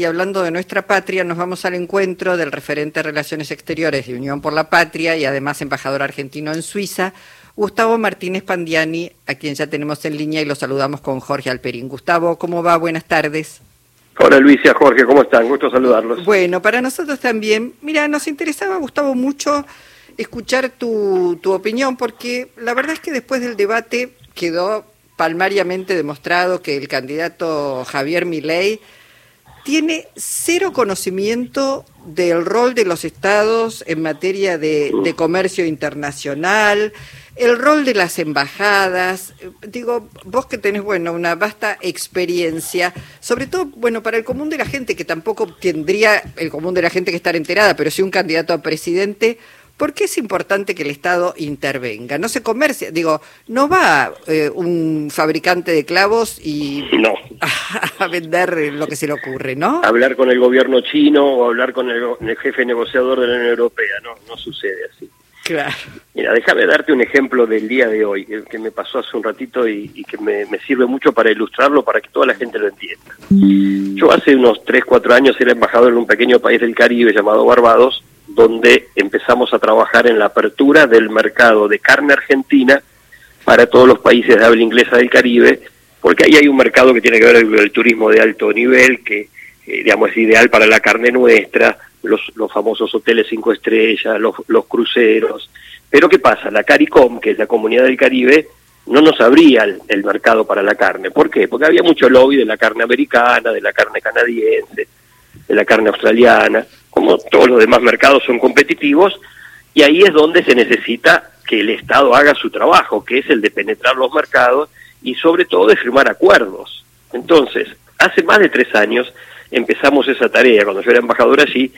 Y hablando de nuestra patria, nos vamos al encuentro del referente de Relaciones Exteriores de Unión por la Patria y además embajador argentino en Suiza, Gustavo Martínez Pandiani, a quien ya tenemos en línea y lo saludamos con Jorge Alperín. Gustavo, ¿cómo va? Buenas tardes. Hola Luisa, Jorge, ¿cómo están? Gusto saludarlos. Bueno, para nosotros también. Mira, nos interesaba, Gustavo, mucho escuchar tu, tu opinión, porque la verdad es que después del debate quedó palmariamente demostrado que el candidato Javier Milei tiene cero conocimiento del rol de los estados en materia de, comercio internacional, el rol de las embajadas. Digo, vos que tenés, bueno, una vasta experiencia, sobre todo, bueno, para el común de la gente, que tampoco tendría el común de la gente que estar enterada, pero sí un candidato a presidente, ¿Por qué es importante que el Estado intervenga? No se comercia, digo, no va eh, un fabricante de clavos y no. a, vender lo que se le ocurre, ¿no? Hablar con el gobierno chino o hablar con el, jefe negociador de la Unión Europea, no, no sucede así. Claro. Mira, déjame darte un ejemplo del día de hoy, el que me pasó hace un ratito y, que me, me, sirve mucho para ilustrarlo, para que toda la gente lo entienda. Yo hace unos 3, 4 años era embajador en un pequeño país del Caribe llamado Barbados, donde empezamos a trabajar en la apertura del mercado de carne argentina para todos los países de habla inglesa del Caribe, porque ahí hay un mercado que tiene que ver con el turismo de alto nivel, que eh, digamos es ideal para la carne nuestra, los, los famosos hoteles cinco estrellas, los, los cruceros. Pero ¿qué pasa? La CARICOM, que es la comunidad del Caribe, no nos abría el, el, mercado para la carne. ¿Por qué? Porque había mucho lobby de la carne americana, de la carne canadiense, de la carne australiana como todos los demás mercados son competitivos, y ahí es donde se necesita que el Estado haga su trabajo, que es el de penetrar los mercados y sobre todo de firmar acuerdos. Entonces, hace más de tres años empezamos esa tarea, cuando yo era embajador allí,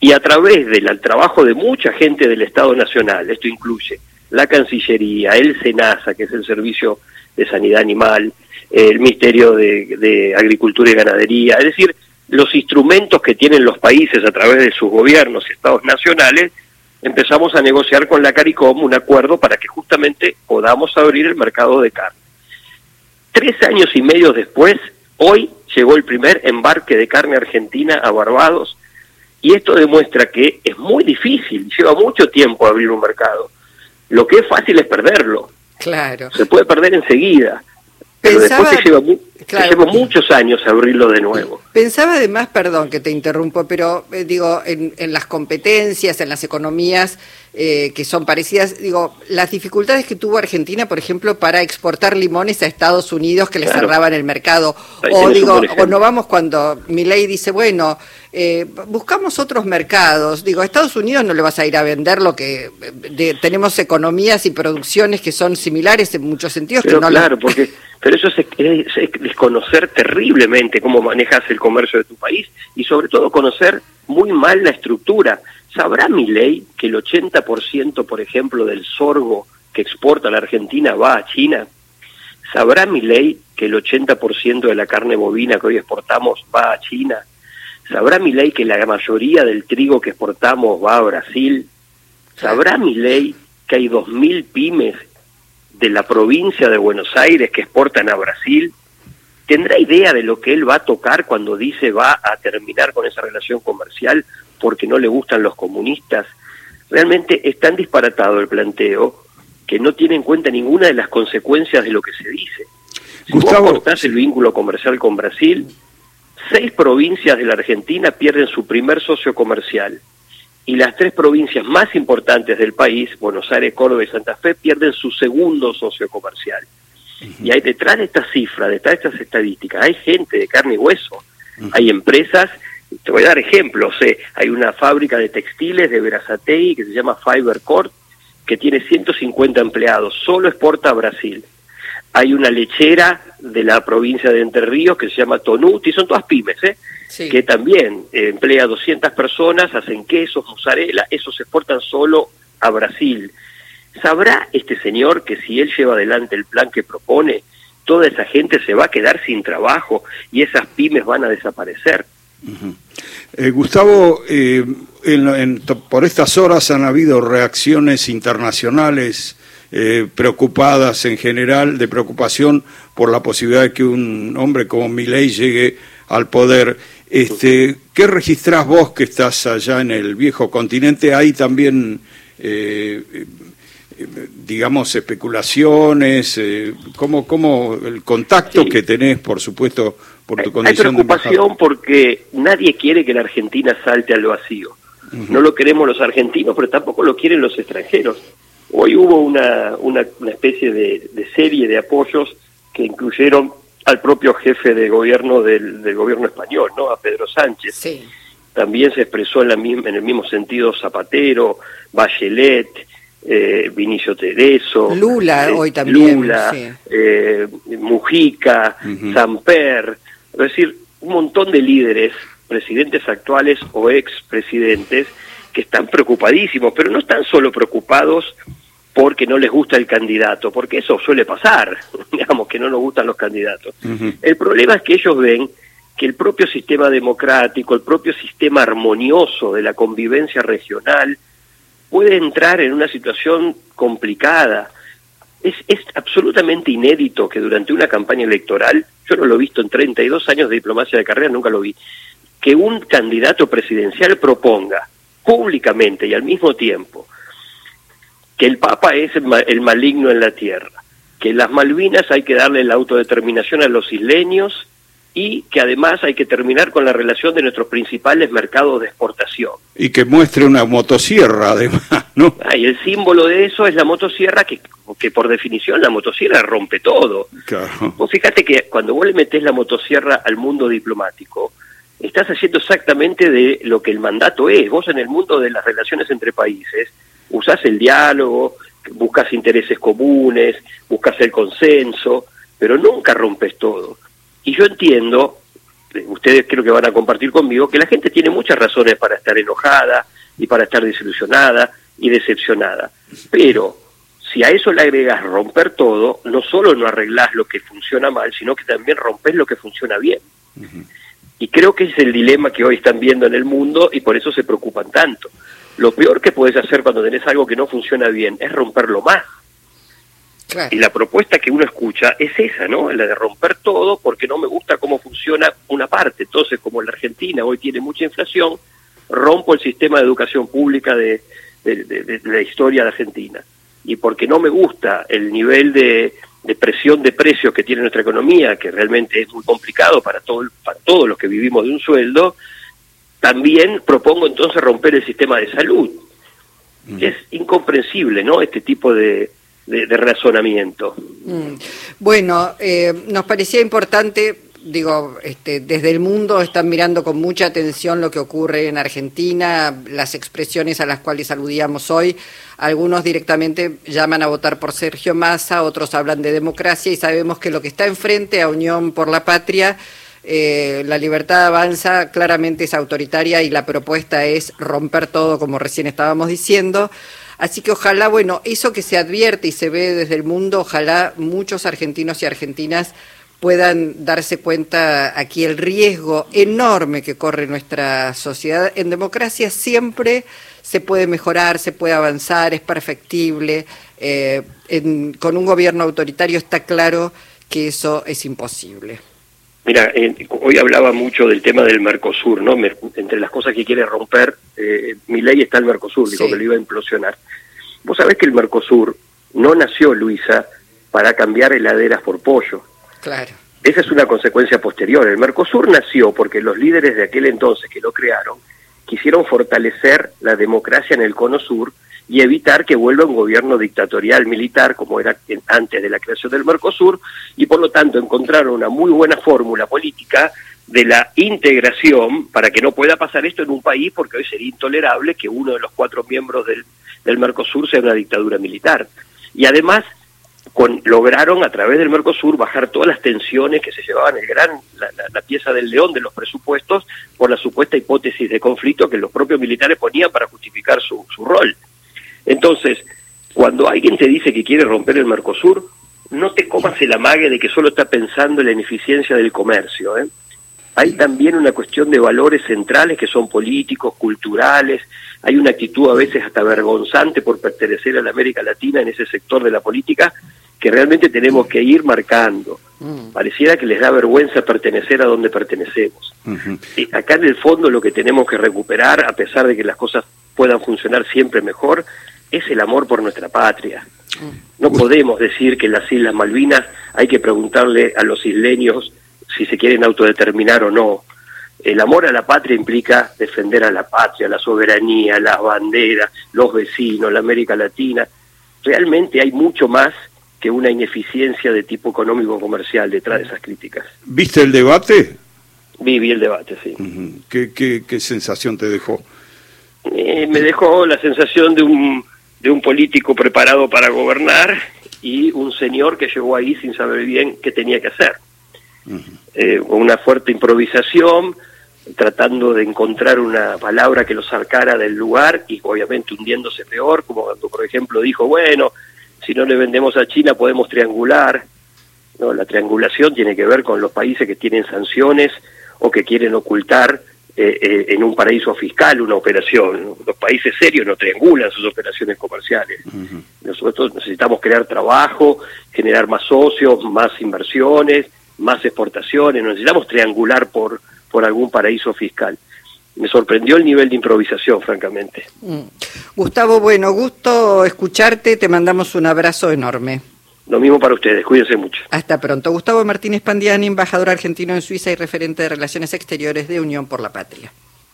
y a través del trabajo de mucha gente del Estado Nacional, esto incluye la Cancillería, el SENASA, que es el Servicio de Sanidad Animal, el Ministerio de, de Agricultura y Ganadería, es decir, los instrumentos que tienen los países a través de sus gobiernos y estados nacionales, empezamos a negociar con la CARICOM un acuerdo para que justamente podamos abrir el mercado de carne. Tres años y medio después, hoy llegó el primer embarque de carne argentina a Barbados y esto demuestra que es muy difícil, lleva mucho tiempo abrir un mercado. Lo que es fácil es perderlo. Claro. Se puede perder enseguida. Pero después se lleva, lleva muchos años abrirlo de nuevo. Pensaba además, perdón que te interrumpo, pero eh, digo, en, en, las competencias, en las economías eh, que son parecidas, digo, las dificultades que tuvo Argentina, por ejemplo, para exportar limones a Estados Unidos que le cerraban el mercado, o digo, o no vamos cuando mi ley dice, bueno, eh, buscamos otros mercados, digo, a Estados Unidos no le vas a ir a vender lo que tenemos economías y producciones que son similares en muchos sentidos. Pero que no claro, porque pero eso es, es, desconocer terriblemente cómo manejas el comercio de tu país y sobre todo conocer muy mal la estructura. ¿Sabrá mi ley que el 80%, por ejemplo, del sorgo que exporta la Argentina va a China? ¿Sabrá mi ley que el 80% de la carne bovina que hoy exportamos va a China? ¿Sabrá mi ley que la mayoría del trigo que exportamos va a Brasil? ¿Sabrá mi ley que hay 2.000 pymes de la provincia de Buenos Aires que exportan a Brasil, ¿tendrá idea de lo que él va a tocar cuando dice va a terminar con esa relación comercial porque no le gustan los comunistas? Realmente es tan disparatado el planteo que no tiene en cuenta ninguna de las consecuencias de lo que se dice. Si Gustavo, vos cortás el vínculo comercial con Brasil, seis provincias de la Argentina pierden su primer socio comercial y las tres provincias más importantes del país, Buenos Aires, Córdoba y Santa Fe, pierden su segundo socio comercial. Y hay detrás de estas cifras, detrás de estas estadísticas, hay gente de carne y hueso, hay empresas, te voy a dar ejemplos, eh, hay una fábrica de textiles de Verazatei que se llama Fiber que tiene 150 empleados, solo exporta a Brasil. Hay una lechera de la provincia de Entre Ríos que se llama Tonuti, son todas pymes, ¿eh? que también eh, emplea 200 personas, hacen quesos, mozzarella, esos se exportan solo a Brasil. ¿Sabrá este señor que si él lleva adelante el plan que propone, toda esa gente se va a quedar sin trabajo y esas pymes van a desaparecer? Eh, Gustavo, eh, por estas horas han habido reacciones internacionales preocupadas en general, de preocupación por la posibilidad de que un hombre como Milei llegue al poder. Este, ¿Qué registrás vos que estás allá en el viejo continente? ¿Hay también, eh, eh, digamos, especulaciones? Eh, ¿cómo, ¿Cómo el contacto que tenés, por supuesto, por tu condición Hay preocupación porque nadie quiere que la Argentina salte al vacío. No lo queremos los argentinos, pero tampoco lo quieren los extranjeros. Hoy hubo una, una, especie de, serie de apoyos que incluyeron al propio jefe de gobierno del, gobierno español, ¿no? A Pedro Sánchez. Sí. También se expresó en, la, en el mismo sentido Zapatero, Bachelet, eh, Vinicio Tereso. Lula eh, hoy también. Lula, eh, Mujica, Samper. Es decir, un montón de líderes, presidentes actuales o expresidentes, que están preocupadísimos, pero no están solo preocupados porque no les gusta el candidato, porque eso suele pasar, digamos que no nos gustan los candidatos. El problema es que ellos ven que el propio sistema democrático, el propio sistema armonioso de la convivencia regional puede entrar en una situación complicada. Es, es absolutamente inédito que durante una campaña electoral, yo no lo he visto en 32 años de diplomacia de carrera, nunca lo vi, que un candidato presidencial proponga públicamente y al mismo tiempo que el Papa es el maligno en la tierra, que las Malvinas hay que darle la autodeterminación a los isleños y que además hay que terminar con la relación de nuestros principales mercados de exportación. Y que muestre una motosierra, además, ¿no? Ah, y el símbolo de eso es la motosierra, que, que por definición la motosierra rompe todo. Claro. Vos fíjate que cuando vos le metés la motosierra al mundo diplomático, estás haciendo exactamente de lo que el mandato es. Vos en el mundo de las relaciones entre países usás el diálogo, buscas intereses comunes, buscas el consenso, pero nunca rompes todo. Y yo entiendo, eh, ustedes creo que van a compartir conmigo, que la gente tiene muchas razones para estar enojada y para estar desilusionada y decepcionada. Pero si a eso le agregas romper todo, no solo no arreglás lo que funciona mal, sino que también rompes lo que funciona bien. Y creo que es el dilema que hoy están viendo en el mundo y por eso se preocupan tanto. Lo peor que puedes hacer cuando tenés algo que no funciona bien es romperlo más. Y la propuesta que uno escucha es esa, ¿no? La de romper todo porque no me gusta cómo funciona una parte. Entonces, como la Argentina hoy tiene mucha inflación, rompo el sistema de educación pública de, de la historia de Argentina. Y porque no me gusta el nivel de, presión de precios que tiene nuestra economía, que realmente es muy complicado para, todo, para todos los que vivimos de un sueldo, también propongo entonces romper el sistema de salud. Es incomprensible, ¿no? Este tipo de, razonamiento. Mm. Bueno, eh, nos parecía importante, digo, este, desde el mundo están mirando con mucha atención lo que ocurre en Argentina, las expresiones a las cuales aludíamos hoy. Algunos directamente llaman a votar por Sergio Massa, otros hablan de democracia y sabemos que lo que está enfrente a Unión por la Patria eh, la libertad avanza, claramente es autoritaria y la propuesta es romper todo, como recién estábamos diciendo. Así que ojalá, bueno, eso que se advierte y se ve desde el mundo, ojalá muchos argentinos y argentinas puedan darse cuenta aquí el riesgo enorme que corre nuestra sociedad. En democracia siempre se puede mejorar, se puede avanzar, es perfectible. Eh, con un gobierno autoritario está claro que eso es imposible. Mira, hoy hablaba mucho del tema del Mercosur, ¿no? entre las cosas que quiere romper, eh, mi ley está el Mercosur, dijo que lo iba a implosionar. Vos sabés que el Mercosur no nació, Luisa, para cambiar heladeras por pollo. Claro. Esa es una consecuencia posterior. El Mercosur nació porque los líderes de aquel entonces que lo crearon quisieron fortalecer la democracia en el Cono Sur y evitar que vuelva un gobierno dictatorial militar como era antes de la creación del Mercosur y por lo tanto encontraron una muy buena fórmula política de la integración para que no pueda pasar esto en un país porque hoy sería intolerable que uno de los cuatro miembros del, del Mercosur sea una dictadura militar. Y además con, lograron a través del Mercosur bajar todas las tensiones que se llevaban el gran la, la, pieza del león de los presupuestos por la supuesta hipótesis de conflicto que los propios militares ponían para justificar su, su rol. Entonces, cuando alguien te dice que quiere romper el Mercosur, no te comas el amague de que solo está pensando en la ineficiencia del comercio. ¿eh? Hay también una cuestión de valores centrales que son políticos, culturales. Hay una actitud a veces hasta vergonzante por pertenecer a la América Latina en ese sector de la política que realmente tenemos que ir marcando. Mm. Pareciera que les da vergüenza pertenecer a donde pertenecemos. acá en el fondo lo que tenemos que recuperar, a pesar de que las cosas puedan funcionar siempre mejor, es el amor por nuestra patria. Mm. No podemos decir que en las Islas Malvinas hay que preguntarle a los isleños si se quieren autodeterminar o no. El amor a la patria implica defender a la patria, la soberanía, las banderas, los vecinos, la América Latina. Realmente hay mucho más que una ineficiencia de tipo económico-comercial detrás de esas críticas. ¿Viste el debate? Vi, el debate, sí. ¿Qué, qué, sensación te dejó? Eh, me dejó la sensación de un, de un político preparado para gobernar y un señor que llegó ahí sin saber bien qué tenía que hacer. Eh, una fuerte improvisación, tratando de encontrar una palabra que lo sacara del lugar y obviamente hundiéndose peor, como cuando por ejemplo dijo, bueno, si no le vendemos a China podemos triangular. No, la triangulación tiene que ver con los países que tienen sanciones o que quieren ocultar eh, eh, en un paraíso fiscal una operación. Los países serios no triangulan sus operaciones comerciales. Nosotros necesitamos crear trabajo, generar más socios, más inversiones, más exportaciones. Necesitamos triangular por, por algún paraíso fiscal me sorprendió el nivel de improvisación, francamente. Mm. Gustavo, bueno, gusto escucharte, te mandamos un abrazo enorme. Lo mismo para ustedes, cuídense mucho. Hasta pronto. Gustavo Martínez Pandiani, embajador argentino en Suiza y referente de Relaciones Exteriores de Unión por la Patria.